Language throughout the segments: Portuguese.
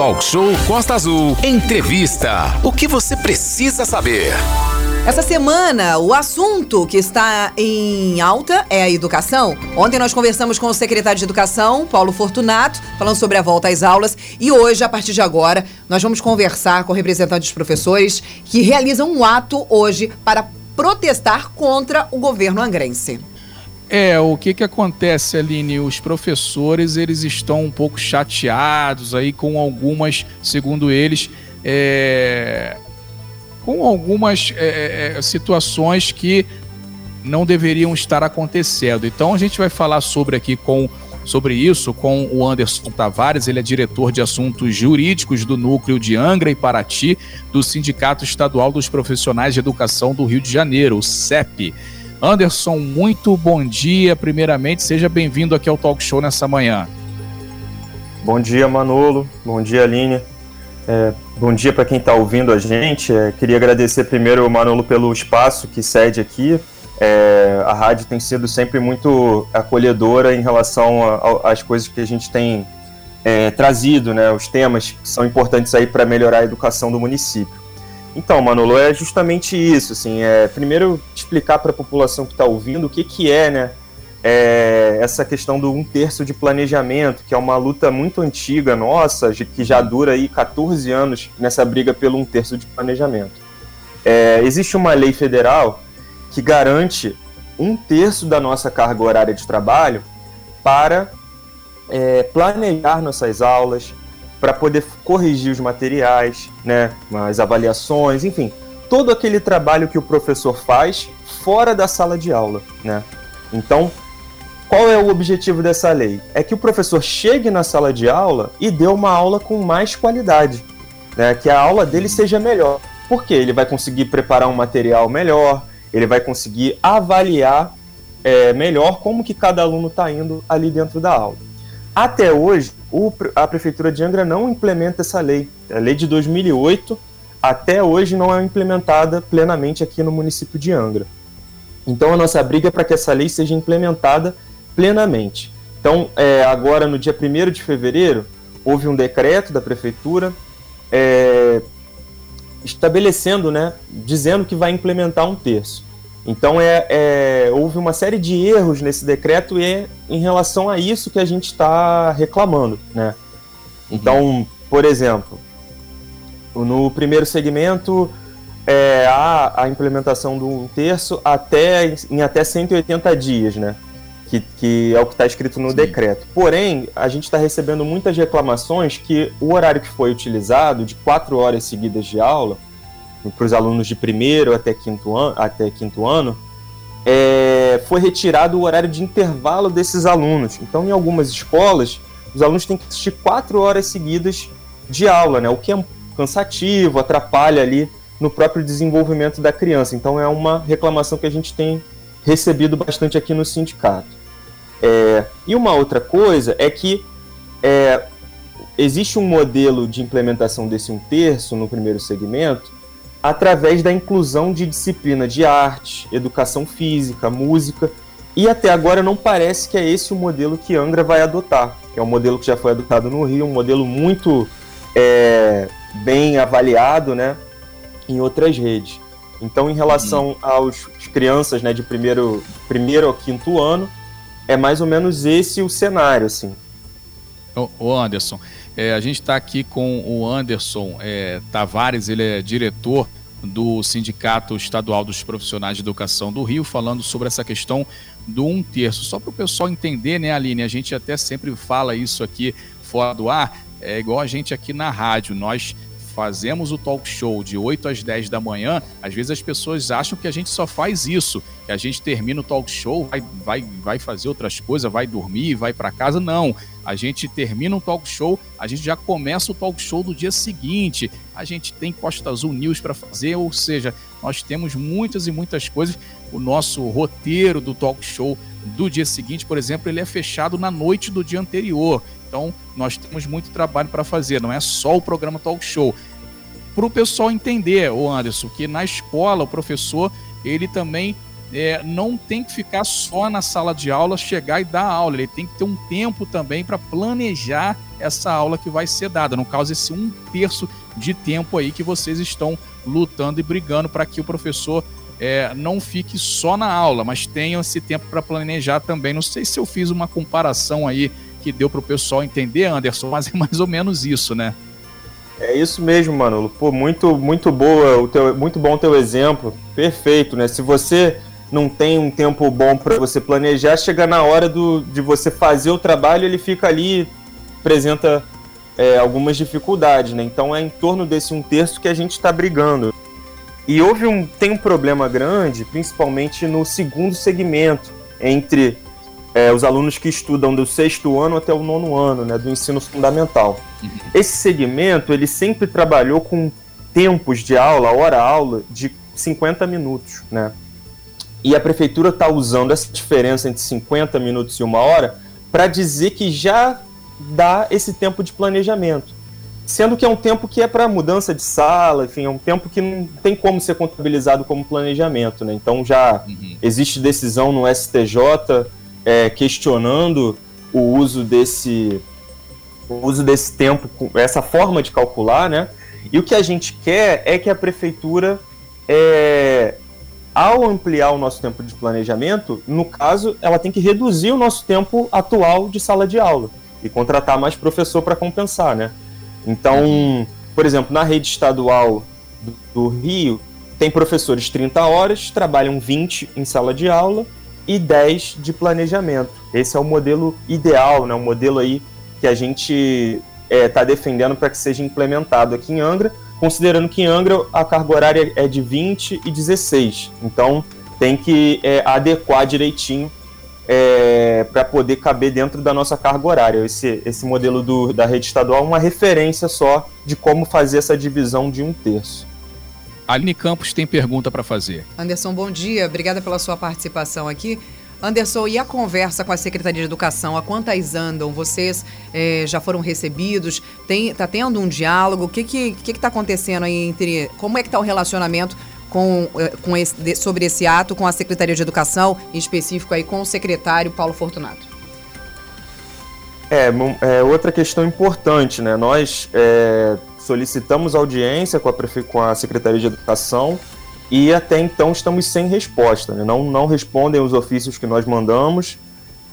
Talk Show Costa Azul. Entrevista. O que você precisa saber? Essa semana, o assunto que está em alta é a educação. Ontem nós conversamos com o secretário de Educação, Paulo Fortunato, falando sobre a volta às aulas. E hoje, a partir de agora, nós vamos conversar com representantes dos professores que realizam um ato hoje para protestar contra o governo angrense. É, o que que acontece, Aline? Os professores, eles estão um pouco chateados aí com algumas, segundo eles, é, com algumas é, é, é, situações que não deveriam estar acontecendo. Então a gente vai falar sobre aqui com sobre isso com o Anderson Tavares, ele é diretor de assuntos jurídicos do núcleo de Angra e Paraty do Sindicato Estadual dos Profissionais de Educação do Rio de Janeiro, o CEP. Anderson, muito bom dia. Primeiramente, seja bem-vindo aqui ao Talk Show nessa manhã. Bom dia, Manolo. Bom dia, Aline. É, bom dia para quem está ouvindo a gente. É, queria agradecer primeiro, Manolo, pelo espaço que cede aqui. É, a rádio tem sido sempre muito acolhedora em relação às coisas que a gente tem é, trazido, né, os temas que são importantes aí para melhorar a educação do município. Então, Manolo, é justamente isso. Assim, é, primeiro, explicar para a população que está ouvindo o que, que é, né, é essa questão do um terço de planejamento, que é uma luta muito antiga nossa, que já dura aí 14 anos nessa briga pelo um terço de planejamento. É, existe uma lei federal que garante um terço da nossa carga horária de trabalho para é, planejar nossas aulas, para poder corrigir os materiais, né, as avaliações, enfim, todo aquele trabalho que o professor faz fora da sala de aula, né? Então, qual é o objetivo dessa lei? É que o professor chegue na sala de aula e dê uma aula com mais qualidade, né? Que a aula dele seja melhor. Porque ele vai conseguir preparar um material melhor, ele vai conseguir avaliar é, melhor como que cada aluno está indo ali dentro da aula. Até hoje, o, a Prefeitura de Angra não implementa essa lei. A lei de 2008, até hoje, não é implementada plenamente aqui no município de Angra. Então, a nossa briga é para que essa lei seja implementada plenamente. Então, é, agora, no dia 1 de fevereiro, houve um decreto da Prefeitura é, estabelecendo, né, dizendo que vai implementar um terço. Então é, é, houve uma série de erros nesse decreto e é em relação a isso que a gente está reclamando, né? Então, por exemplo, no primeiro segmento é, há a implementação de um terço até, em até 180 dias, né? Que, que é o que está escrito no Sim. decreto. Porém, a gente está recebendo muitas reclamações que o horário que foi utilizado, de quatro horas seguidas de aula, para os alunos de primeiro até quinto ano, até quinto ano é, foi retirado o horário de intervalo desses alunos. Então, em algumas escolas, os alunos têm que assistir quatro horas seguidas de aula, né? o que é cansativo, atrapalha ali no próprio desenvolvimento da criança. Então, é uma reclamação que a gente tem recebido bastante aqui no sindicato. É, e uma outra coisa é que é, existe um modelo de implementação desse um terço no primeiro segmento através da inclusão de disciplina de arte, educação física, música, e até agora não parece que é esse o modelo que Angra vai adotar, é um modelo que já foi adotado no Rio, um modelo muito é, bem avaliado né, em outras redes. Então, em relação uhum. aos crianças né, de primeiro, primeiro ao quinto ano, é mais ou menos esse o cenário, assim. Ô Anderson, é, a gente está aqui com o Anderson é, Tavares, ele é diretor do Sindicato Estadual dos Profissionais de Educação do Rio, falando sobre essa questão do um terço. Só para o pessoal entender, né, Aline? A gente até sempre fala isso aqui fora do ar, é igual a gente aqui na rádio. Nós fazemos o talk show de 8 às 10 da manhã, às vezes as pessoas acham que a gente só faz isso, que a gente termina o talk show, vai, vai, vai fazer outras coisas, vai dormir, vai para casa. Não. A gente termina um talk show, a gente já começa o talk show do dia seguinte. A gente tem Costa Azul News para fazer, ou seja, nós temos muitas e muitas coisas. O nosso roteiro do talk show do dia seguinte, por exemplo, ele é fechado na noite do dia anterior. Então, nós temos muito trabalho para fazer, não é só o programa Talk Show para o pessoal entender, o Anderson, que na escola o professor ele também é, não tem que ficar só na sala de aula, chegar e dar aula, ele tem que ter um tempo também para planejar essa aula que vai ser dada. No caso, esse um terço de tempo aí que vocês estão lutando e brigando para que o professor é, não fique só na aula, mas tenha esse tempo para planejar também. Não sei se eu fiz uma comparação aí que deu para o pessoal entender, Anderson, mas é mais ou menos isso, né? É isso mesmo, Manolo. Pô, muito, muito boa, o teu, muito bom o teu exemplo. Perfeito, né? Se você não tem um tempo bom para você planejar, chega na hora do, de você fazer o trabalho, ele fica ali, apresenta é, algumas dificuldades, né? Então é em torno desse um terço que a gente está brigando. E houve um, tem um problema grande, principalmente no segundo segmento, entre é, os alunos que estudam do sexto ano até o nono ano, né, do ensino fundamental. Uhum. Esse segmento, ele sempre trabalhou com tempos de aula, hora-aula, de 50 minutos, né? E a prefeitura está usando essa diferença entre 50 minutos e uma hora para dizer que já dá esse tempo de planejamento. Sendo que é um tempo que é para mudança de sala, enfim, é um tempo que não tem como ser contabilizado como planejamento. Né? Então já uhum. existe decisão no STJ é, questionando o uso desse o uso desse tempo, essa forma de calcular, né? E o que a gente quer é que a prefeitura é, ao ampliar o nosso tempo de planejamento, no caso, ela tem que reduzir o nosso tempo atual de sala de aula e contratar mais professor para compensar, né? Então, por exemplo, na rede estadual do, do, Rio, tem professores 30 horas, trabalham 20 em sala de aula e 10 de planejamento. Esse é o modelo ideal, né? O modelo aí que a gente está é, tá defendendo para que seja implementado aqui em Angra, considerando que em Angra a carga horária é de 20 e 16. Então tem que é, adequar direitinho é, para poder caber dentro da nossa carga horária. Esse, esse modelo do, da rede estadual é uma referência só de como fazer essa divisão de um terço. Aline Campos tem pergunta para fazer. Anderson, bom dia. Obrigada pela sua participação aqui. Anderson, e a conversa com a Secretaria de Educação? A quantas andam? Vocês é, já foram recebidos? Tem, tá tendo um diálogo? O que que, que, que tá acontecendo aí entre... Como é que está o relacionamento com, é, com esse, sobre esse ato com a Secretaria de Educação, em específico aí com o secretário Paulo Fortunato? É, é outra questão importante, né? Nós é, solicitamos audiência com a, com a Secretaria de Educação e até então estamos sem resposta. Né? Não, não respondem os ofícios que nós mandamos.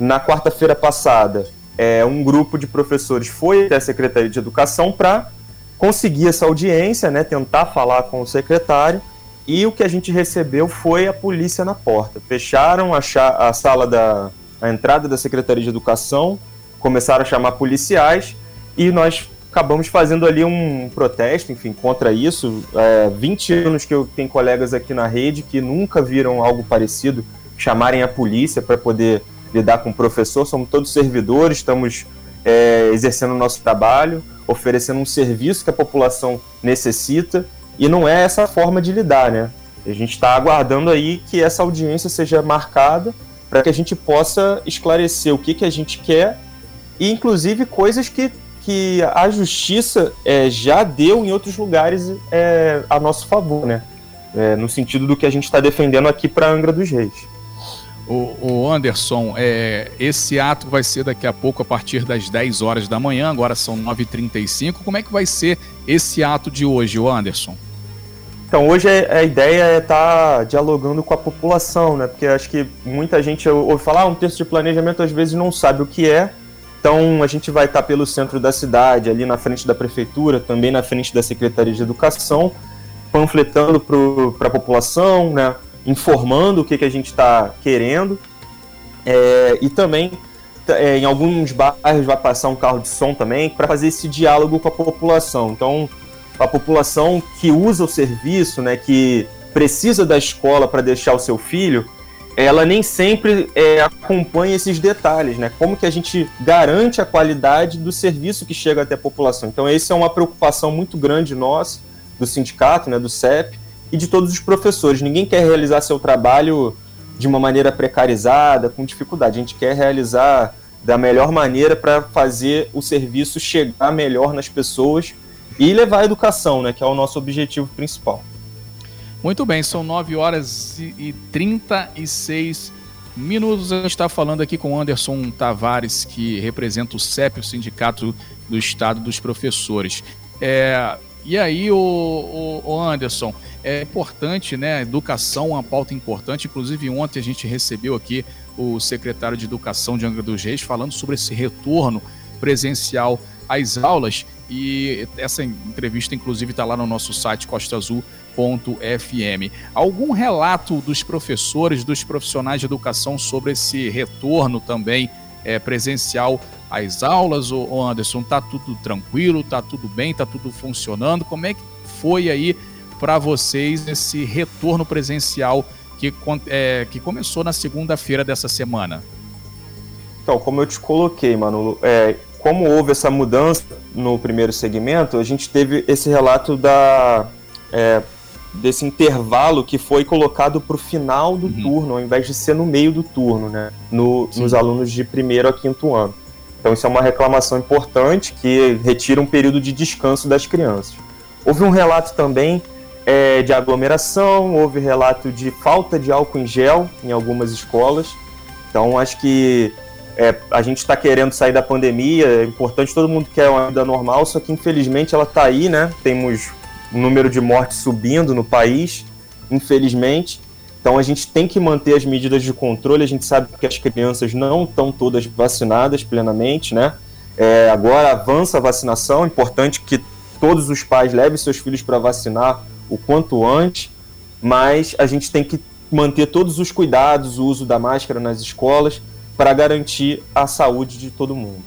Na quarta-feira passada, é, um grupo de professores foi até a Secretaria de Educação para conseguir essa audiência, né, tentar falar com o secretário, e o que a gente recebeu foi a polícia na porta. Fecharam a, a sala da a entrada da Secretaria de Educação, começaram a chamar policiais e nós acabamos fazendo ali um protesto, enfim, contra isso. É, 20 anos que eu tenho colegas aqui na rede que nunca viram algo parecido, chamarem a polícia para poder lidar com o professor. Somos todos servidores, estamos é, exercendo o nosso trabalho, oferecendo um serviço que a população necessita, e não é essa forma de lidar, né? A gente está aguardando aí que essa audiência seja marcada para que a gente possa esclarecer o que, que a gente quer e, inclusive, coisas que que a justiça é, já deu em outros lugares é, a nosso favor, né? É, no sentido do que a gente está defendendo aqui para Angra dos Reis. O, o Anderson, é, esse ato vai ser daqui a pouco, a partir das 10 horas da manhã, agora são 9h35. Como é que vai ser esse ato de hoje, o Anderson? Então, hoje é, a ideia é estar tá dialogando com a população, né? Porque acho que muita gente ouve falar, ah, um texto de planejamento às vezes não sabe o que é, então a gente vai estar pelo centro da cidade, ali na frente da prefeitura, também na frente da Secretaria de Educação, panfletando para a população, né, informando o que, que a gente está querendo. É, e também é, em alguns bairros vai passar um carro de som também para fazer esse diálogo com a população. Então, a população que usa o serviço, né, que precisa da escola para deixar o seu filho, ela nem sempre é, acompanha esses detalhes, né? Como que a gente garante a qualidade do serviço que chega até a população. Então, essa é uma preocupação muito grande nossa, do sindicato, né, do CEP, e de todos os professores. Ninguém quer realizar seu trabalho de uma maneira precarizada, com dificuldade. A gente quer realizar da melhor maneira para fazer o serviço chegar melhor nas pessoas e levar a educação, né, que é o nosso objetivo principal. Muito bem, são 9 horas e 36 minutos. A gente está falando aqui com Anderson Tavares, que representa o CEP, o Sindicato do Estado dos Professores. É, e aí, o, Anderson, é importante, né? Educação é uma pauta importante. Inclusive, ontem a gente recebeu aqui o secretário de Educação de Angra dos Reis falando sobre esse retorno presencial às aulas. E essa entrevista, inclusive, está lá no nosso site costaazul.fm. Algum relato dos professores, dos profissionais de educação sobre esse retorno também é, presencial às aulas, ô, Anderson? Tá tudo tranquilo, tá tudo bem, tá tudo funcionando? Como é que foi aí para vocês esse retorno presencial que, é, que começou na segunda-feira dessa semana? Então, como eu te coloquei, Manolo, é, como houve essa mudança no primeiro segmento, a gente teve esse relato da, é, desse intervalo que foi colocado para o final do uhum. turno, ao invés de ser no meio do turno, né? No, nos alunos de primeiro a quinto ano. Então isso é uma reclamação importante que retira um período de descanso das crianças. Houve um relato também é, de aglomeração, houve relato de falta de álcool em gel em algumas escolas. Então acho que é, a gente está querendo sair da pandemia, é importante, todo mundo quer uma vida normal, só que infelizmente ela está aí, né? Temos número de mortes subindo no país, infelizmente. Então a gente tem que manter as medidas de controle. A gente sabe que as crianças não estão todas vacinadas plenamente, né? É, agora avança a vacinação. É importante que todos os pais levem seus filhos para vacinar o quanto antes, mas a gente tem que manter todos os cuidados, o uso da máscara nas escolas, para garantir a saúde de todo mundo.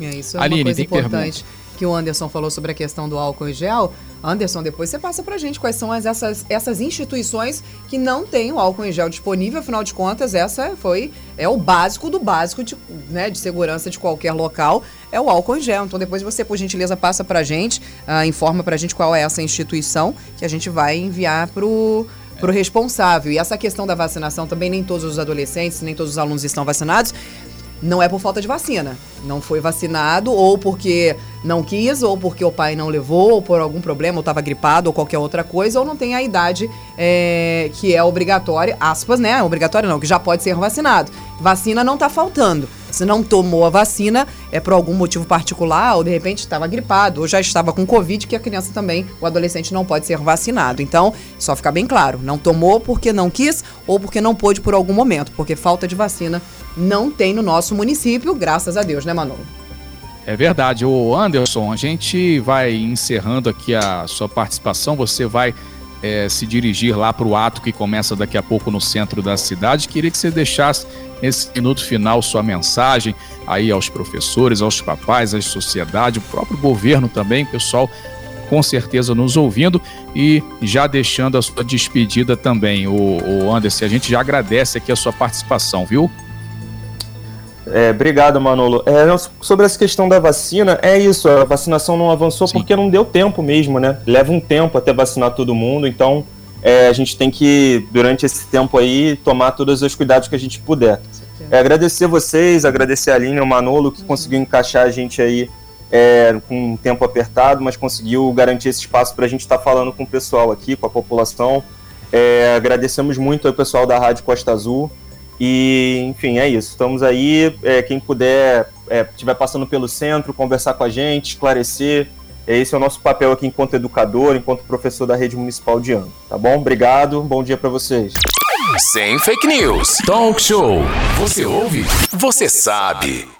É, isso é Aline, uma coisa importante. Pergunta que o Anderson falou sobre a questão do álcool em gel. Anderson, depois você passa pra gente quais são as, essas, essas instituições que não têm o álcool em gel disponível, afinal de contas, essa foi é o básico do básico de, né, de segurança de qualquer local, é o álcool em gel. Então depois você, por gentileza, passa pra gente, uh, informa pra gente qual é essa instituição que a gente vai enviar pro para o responsável. E essa questão da vacinação também, nem todos os adolescentes, nem todos os alunos estão vacinados não é por falta de vacina. Não foi vacinado, ou porque não quis, ou porque o pai não levou, ou por algum problema, ou estava gripado, ou qualquer outra coisa, ou não tem a idade é, que é obrigatória, aspas, né? Obrigatória não, que já pode ser vacinado. Vacina não está faltando. Se não tomou a vacina, é por algum motivo particular, ou de repente estava gripado, ou já estava com Covid, que a criança também, o adolescente não pode ser vacinado. Então, só ficar bem claro, não tomou porque não quis, ou porque não pôde por algum momento, porque falta de vacina não tem no nosso município, graças a Deus, né, Manolo? É verdade. O Anderson, a gente vai encerrando aqui a sua participação. Você vai é, se dirigir lá para o ato que começa daqui a pouco no centro da cidade. Queria que você deixasse nesse minuto final sua mensagem aí aos professores, aos papais, à sociedade, o próprio governo também, pessoal com certeza nos ouvindo e já deixando a sua despedida também, o, o Anderson. A gente já agradece aqui a sua participação, viu? É, obrigado, Manolo. É, sobre essa questão da vacina, é isso, a vacinação não avançou Sim. porque não deu tempo mesmo, né? Leva um tempo até vacinar todo mundo, então é, a gente tem que, durante esse tempo aí, tomar todos os cuidados que a gente puder. É, agradecer vocês, agradecer a Aline o Manolo que uhum. conseguiu encaixar a gente aí é, com um tempo apertado, mas conseguiu garantir esse espaço para a gente estar tá falando com o pessoal aqui, com a população. É, agradecemos muito ao pessoal da Rádio Costa Azul. E, enfim, é isso. Estamos aí. É, quem puder, é, estiver passando pelo centro, conversar com a gente, esclarecer. Esse é o nosso papel aqui enquanto educador, enquanto professor da rede municipal de ano. Tá bom? Obrigado. Bom dia para vocês. Sem fake news. Talk show. Você ouve? Você sabe.